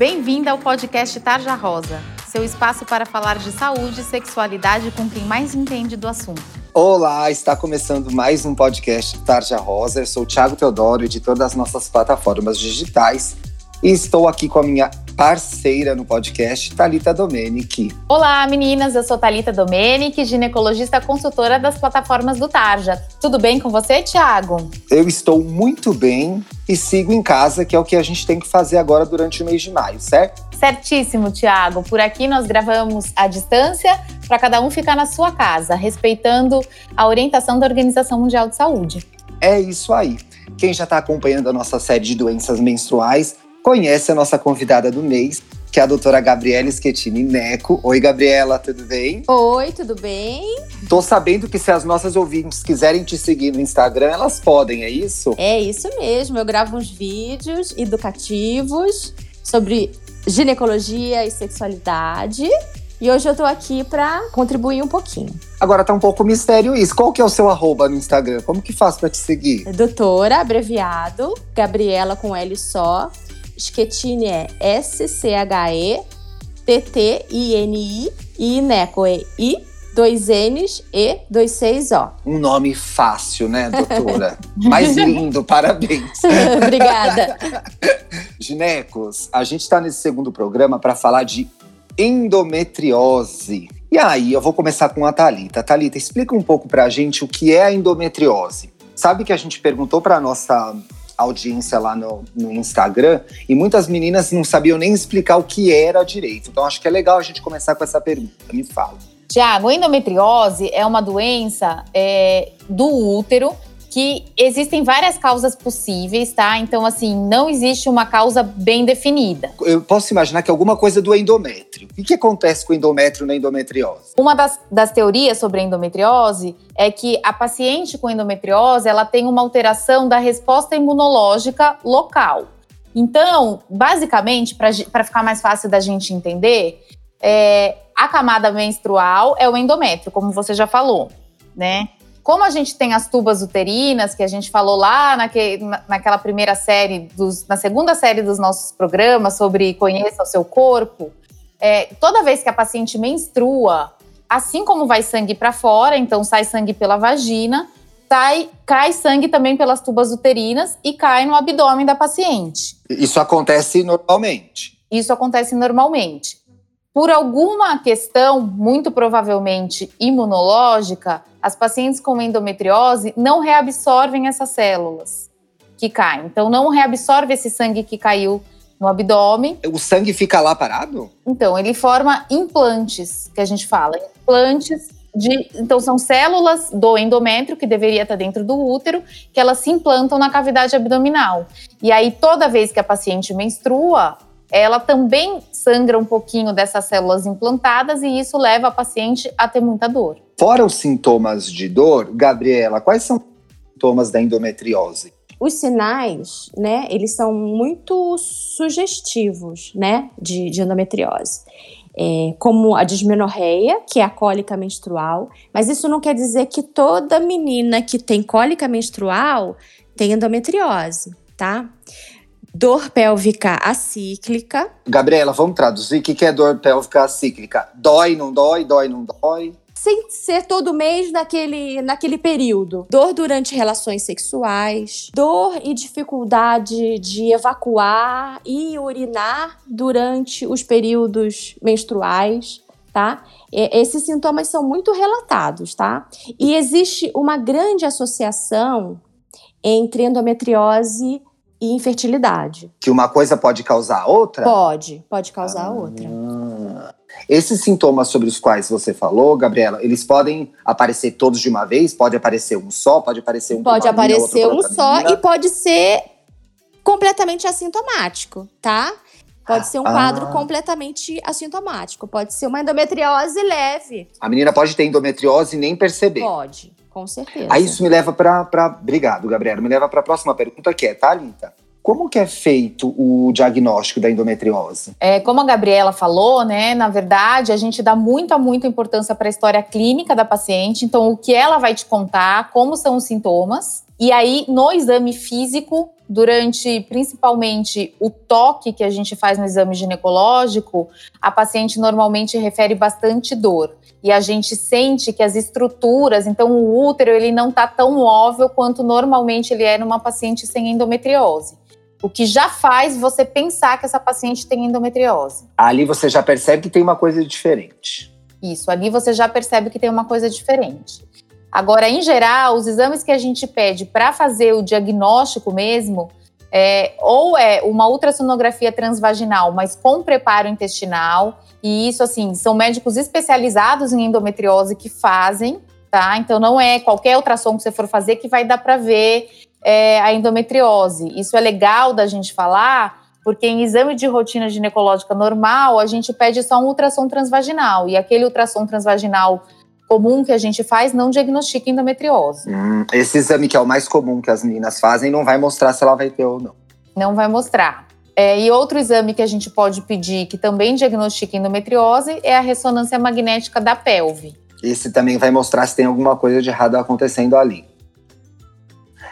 Bem-vinda ao podcast Tarja Rosa, seu espaço para falar de saúde e sexualidade com quem mais entende do assunto. Olá, está começando mais um podcast Tarja Rosa. Eu sou o Thiago Teodoro, editor das nossas plataformas digitais e estou aqui com a minha parceira no podcast, Talita Domenici. Olá, meninas. Eu sou Talita Domenici, ginecologista consultora das plataformas do Tarja. Tudo bem com você, Thiago? Eu estou muito bem e sigo em casa, que é o que a gente tem que fazer agora durante o mês de maio, certo? Certíssimo, Thiago. Por aqui nós gravamos à distância para cada um ficar na sua casa, respeitando a orientação da Organização Mundial de Saúde. É isso aí. Quem já está acompanhando a nossa série de doenças menstruais conhece a nossa convidada do mês, que é a doutora Gabriela Schettini Neco. Oi, Gabriela, tudo bem? Oi, tudo bem? Tô sabendo que se as nossas ouvintes quiserem te seguir no Instagram, elas podem, é isso? É isso mesmo. Eu gravo uns vídeos educativos sobre ginecologia e sexualidade. E hoje eu tô aqui para contribuir um pouquinho. Agora tá um pouco mistério isso. Qual que é o seu arroba no Instagram? Como que faz para te seguir? Doutora, abreviado, Gabriela com L só. Schettini é S-C-H-E-T-T-I-N-I e Neco é I, dois N's e dois C's O. Um nome fácil, né, doutora? Mais lindo, parabéns. Obrigada. Ginecos, a gente está nesse segundo programa para falar de endometriose. E aí, eu vou começar com a Thalita. Thalita, explica um pouco para a gente o que é a endometriose. Sabe que a gente perguntou para nossa audiência lá no, no, Instagram e muitas meninas não sabiam nem explicar o que era direito. Então acho que é legal a gente começar com essa pergunta. Me fala. Tiago, endometriose é uma doença é, do útero que existem várias causas possíveis, tá? Então, assim, não existe uma causa bem definida. Eu posso imaginar que é alguma coisa do endométrio. O que, acontece com o endométrio na endometriose? Uma das, das teorias sobre a endometriose é que a paciente com endometriose ela tem uma alteração da resposta imunológica local. Então, basicamente, para ficar mais fácil da gente entender, é, a camada menstrual é o endométrio, como você já falou, né? Como a gente tem as tubas uterinas, que a gente falou lá naque, naquela primeira série, dos, na segunda série dos nossos programas sobre conheça o seu corpo, é, toda vez que a paciente menstrua, assim como vai sangue para fora, então sai sangue pela vagina, sai, cai sangue também pelas tubas uterinas e cai no abdômen da paciente. Isso acontece normalmente? Isso acontece normalmente. Por alguma questão, muito provavelmente imunológica, as pacientes com endometriose não reabsorvem essas células que caem. Então, não reabsorve esse sangue que caiu no abdômen. O sangue fica lá parado? Então, ele forma implantes, que a gente fala. Implantes de. Então, são células do endométrio, que deveria estar dentro do útero, que elas se implantam na cavidade abdominal. E aí, toda vez que a paciente menstrua, ela também sangra um pouquinho dessas células implantadas e isso leva a paciente a ter muita dor. Fora os sintomas de dor, Gabriela, quais são os sintomas da endometriose? Os sinais, né, eles são muito sugestivos, né, de, de endometriose. É, como a dismenorreia, que é a cólica menstrual, mas isso não quer dizer que toda menina que tem cólica menstrual tem endometriose, tá? Dor pélvica acíclica. Gabriela, vamos traduzir. O que é dor pélvica acíclica? Dói, não dói, dói, não dói? sem ser todo mês naquele, naquele período. Dor durante relações sexuais, dor e dificuldade de evacuar e urinar durante os períodos menstruais, tá? Esses sintomas são muito relatados, tá? E existe uma grande associação entre endometriose e infertilidade. Que uma coisa pode causar a outra? Pode, pode causar ah, a outra. Esses sintomas sobre os quais você falou, Gabriela, eles podem aparecer todos de uma vez? Pode aparecer um só? Pode aparecer um Pode aparecer um só e pode ser completamente assintomático, tá? Pode ser um ah. quadro completamente assintomático. Pode ser uma endometriose leve. A menina pode ter endometriose e nem perceber. Pode. Com certeza. Aí isso me leva para. Pra... Obrigado, Gabriela. Me leva para a próxima pergunta, que é, Thalita. Como que é feito o diagnóstico da endometriose? É, como a Gabriela falou, né, na verdade, a gente dá muita, muita importância para a história clínica da paciente. Então, o que ela vai te contar, como são os sintomas. E aí, no exame físico, durante principalmente o toque que a gente faz no exame ginecológico, a paciente normalmente refere bastante dor. E a gente sente que as estruturas, então o útero, ele não está tão móvel quanto normalmente ele é numa paciente sem endometriose. O que já faz você pensar que essa paciente tem endometriose. Ali você já percebe que tem uma coisa diferente. Isso, ali você já percebe que tem uma coisa diferente. Agora, em geral, os exames que a gente pede para fazer o diagnóstico mesmo, é, ou é uma ultrassonografia transvaginal, mas com preparo intestinal, e isso, assim, são médicos especializados em endometriose que fazem, tá? Então, não é qualquer ultrassom que você for fazer que vai dar para ver é, a endometriose. Isso é legal da gente falar, porque em exame de rotina ginecológica normal, a gente pede só um ultrassom transvaginal, e aquele ultrassom transvaginal comum que a gente faz não diagnostica endometriose. Hum, esse exame que é o mais comum que as meninas fazem não vai mostrar se ela vai ter ou não. Não vai mostrar. É, e outro exame que a gente pode pedir que também diagnostica endometriose é a ressonância magnética da pelve. Esse também vai mostrar se tem alguma coisa de errado acontecendo ali.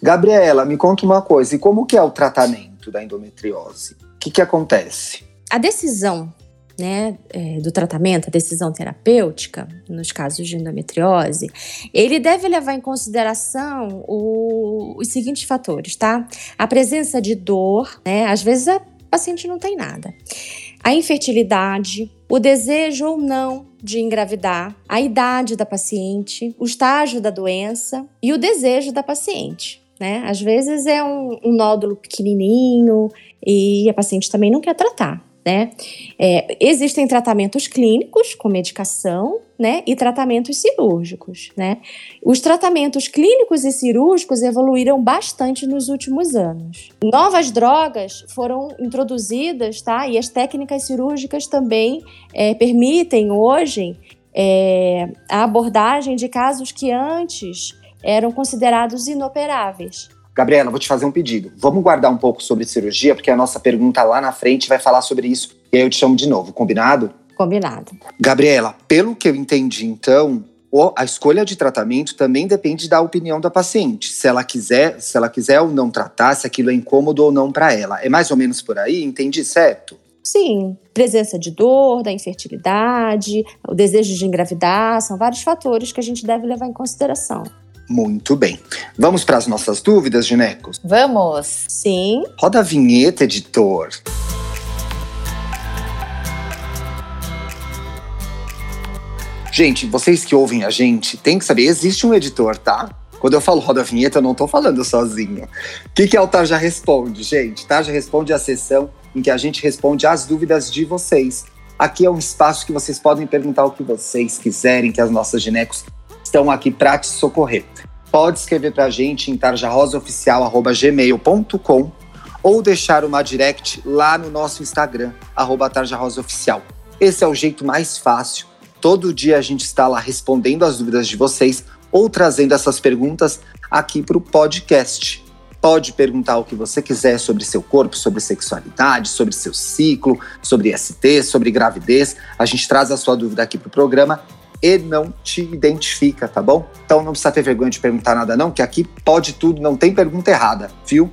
Gabriela, me conta uma coisa, e como que é o tratamento da endometriose? O que, que acontece? A decisão né, é, do tratamento, a decisão terapêutica, nos casos de endometriose, ele deve levar em consideração o, os seguintes fatores, tá? A presença de dor, né? Às vezes a paciente não tem nada. A infertilidade, o desejo ou não de engravidar, a idade da paciente, o estágio da doença e o desejo da paciente. Né? Às vezes é um, um nódulo pequenininho e a paciente também não quer tratar. Né? É, existem tratamentos clínicos com medicação né, e tratamentos cirúrgicos. Né? Os tratamentos clínicos e cirúrgicos evoluíram bastante nos últimos anos. Novas drogas foram introduzidas tá? e as técnicas cirúrgicas também é, permitem hoje é, a abordagem de casos que antes eram considerados inoperáveis. Gabriela, vou te fazer um pedido. Vamos guardar um pouco sobre cirurgia, porque a nossa pergunta lá na frente vai falar sobre isso. E aí eu te chamo de novo, combinado? Combinado. Gabriela, pelo que eu entendi, então, a escolha de tratamento também depende da opinião da paciente. Se ela quiser, se ela quiser ou não tratar, se aquilo é incômodo ou não para ela. É mais ou menos por aí, entendi certo? Sim, presença de dor, da infertilidade, o desejo de engravidar, são vários fatores que a gente deve levar em consideração. Muito bem. Vamos para as nossas dúvidas, Ginecos? Vamos. Sim. Roda a vinheta, editor. Gente, vocês que ouvem a gente, tem que saber, existe um editor, tá? Quando eu falo roda a vinheta, eu não tô falando sozinho. O que, que é o Tarja Responde, gente? Tarja Responde é a sessão em que a gente responde às dúvidas de vocês. Aqui é um espaço que vocês podem perguntar o que vocês quiserem, que as nossas ginecos estão aqui para te socorrer. Pode escrever para a gente em tarjarosaoficial.gmail.com ou deixar uma direct lá no nosso Instagram, arroba tarjarosaoficial. Esse é o jeito mais fácil. Todo dia a gente está lá respondendo as dúvidas de vocês ou trazendo essas perguntas aqui para o podcast. Pode perguntar o que você quiser sobre seu corpo, sobre sexualidade, sobre seu ciclo, sobre ST, sobre gravidez. A gente traz a sua dúvida aqui para o programa e não te identifica, tá bom? Então não precisa ter vergonha de perguntar nada não, que aqui pode tudo, não tem pergunta errada, viu?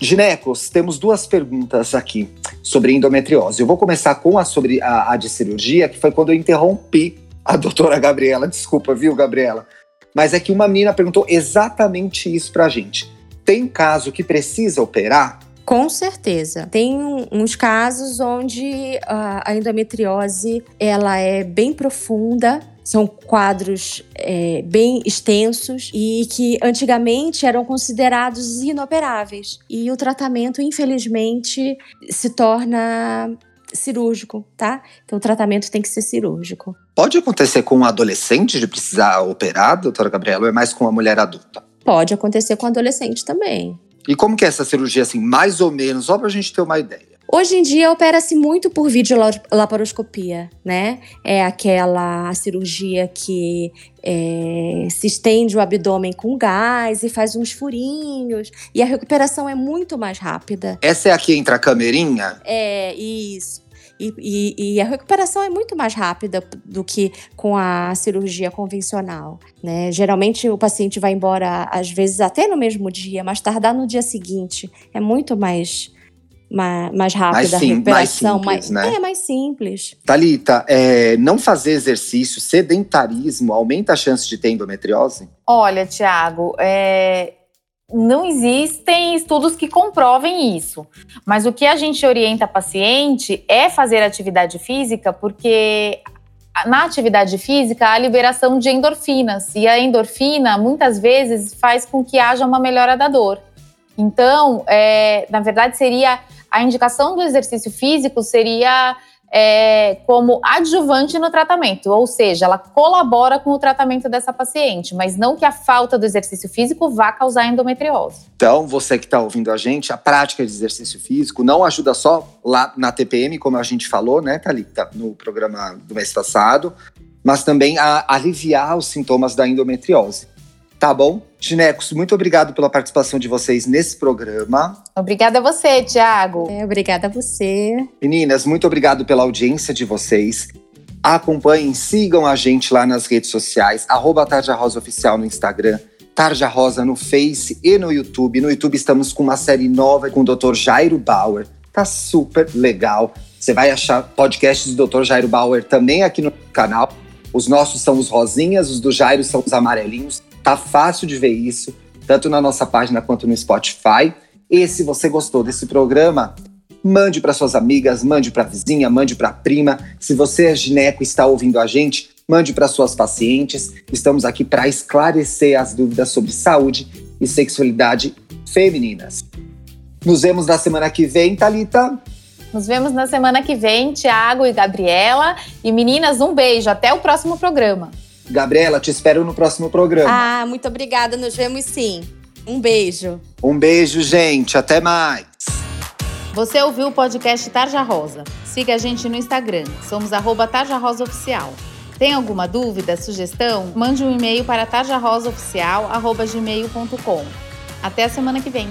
Ginecos, temos duas perguntas aqui sobre endometriose. Eu vou começar com a sobre a, a de cirurgia, que foi quando eu interrompi a doutora Gabriela. Desculpa, viu, Gabriela? Mas é que uma menina perguntou exatamente isso pra gente. Tem caso que precisa operar? Com certeza. Tem uns casos onde a endometriose ela é bem profunda, são quadros é, bem extensos e que antigamente eram considerados inoperáveis. E o tratamento, infelizmente, se torna cirúrgico, tá? Então o tratamento tem que ser cirúrgico. Pode acontecer com um adolescente de precisar operar, doutora Gabriela, ou é mais com uma mulher adulta? Pode acontecer com adolescente também. E como que é essa cirurgia, assim, mais ou menos, só para a gente ter uma ideia? Hoje em dia opera-se muito por videolaparoscopia, né? É aquela cirurgia que é, se estende o abdômen com gás e faz uns furinhos. E a recuperação é muito mais rápida. Essa é a que entra a camerinha? É, isso. E, e, e, a recuperação é muito mais rápida do que com a cirurgia convencional. Né? Geralmente o paciente vai embora, às vezes, até no mesmo dia, mas tardar no dia seguinte é muito mais mais, mais rápida mais sim, a recuperação. Mais simples, mais, né? É mais simples. Thalita, é, não fazer exercício, sedentarismo, aumenta a chance de ter endometriose? Olha, Tiago, é, não existem estudos que comprovem isso. Mas o que a gente orienta a paciente é fazer atividade física, porque na atividade física há liberação de endorfinas. E a endorfina, muitas vezes, faz com que haja uma melhora da dor. Então, é, na verdade, seria a indicação do exercício físico seria é, como adjuvante no tratamento, ou seja, ela colabora com o tratamento dessa paciente, mas não que a falta do exercício físico vá causar endometriose. Então, você que está ouvindo a gente, a prática de exercício físico não ajuda só lá na TPM, como a gente falou, né, Thalita, no programa do mês passado, mas também a aliviar os sintomas da endometriose. Tá bom? Ginecos, muito obrigado pela participação de vocês nesse programa. Obrigada a você, Tiago. É, obrigada a você. Meninas, muito obrigado pela audiência de vocês. Acompanhem, sigam a gente lá nas redes sociais, arroba Tarja Rosa Oficial no Instagram, Tarja Rosa no Face e no YouTube. No YouTube estamos com uma série nova com o Dr. Jairo Bauer. Tá super legal. Você vai achar podcasts do Dr. Jairo Bauer também aqui no canal. Os nossos são os rosinhas, os do Jairo são os amarelinhos. Tá fácil de ver isso, tanto na nossa página quanto no Spotify. E se você gostou desse programa, mande para suas amigas, mande para a vizinha, mande para a prima. Se você é gineco e está ouvindo a gente, mande para suas pacientes. Estamos aqui para esclarecer as dúvidas sobre saúde e sexualidade femininas. Nos vemos na semana que vem, Talita. Nos vemos na semana que vem, Tiago e Gabriela. E meninas, um beijo. Até o próximo programa. Gabriela, te espero no próximo programa. Ah, muito obrigada. Nos vemos sim. Um beijo. Um beijo, gente. Até mais. Você ouviu o podcast Tarja Rosa? Siga a gente no Instagram. Somos arroba Tarja Rosa Oficial. Tem alguma dúvida, sugestão? Mande um e-mail para tarjarosaoficial.gmail.com. Até a semana que vem.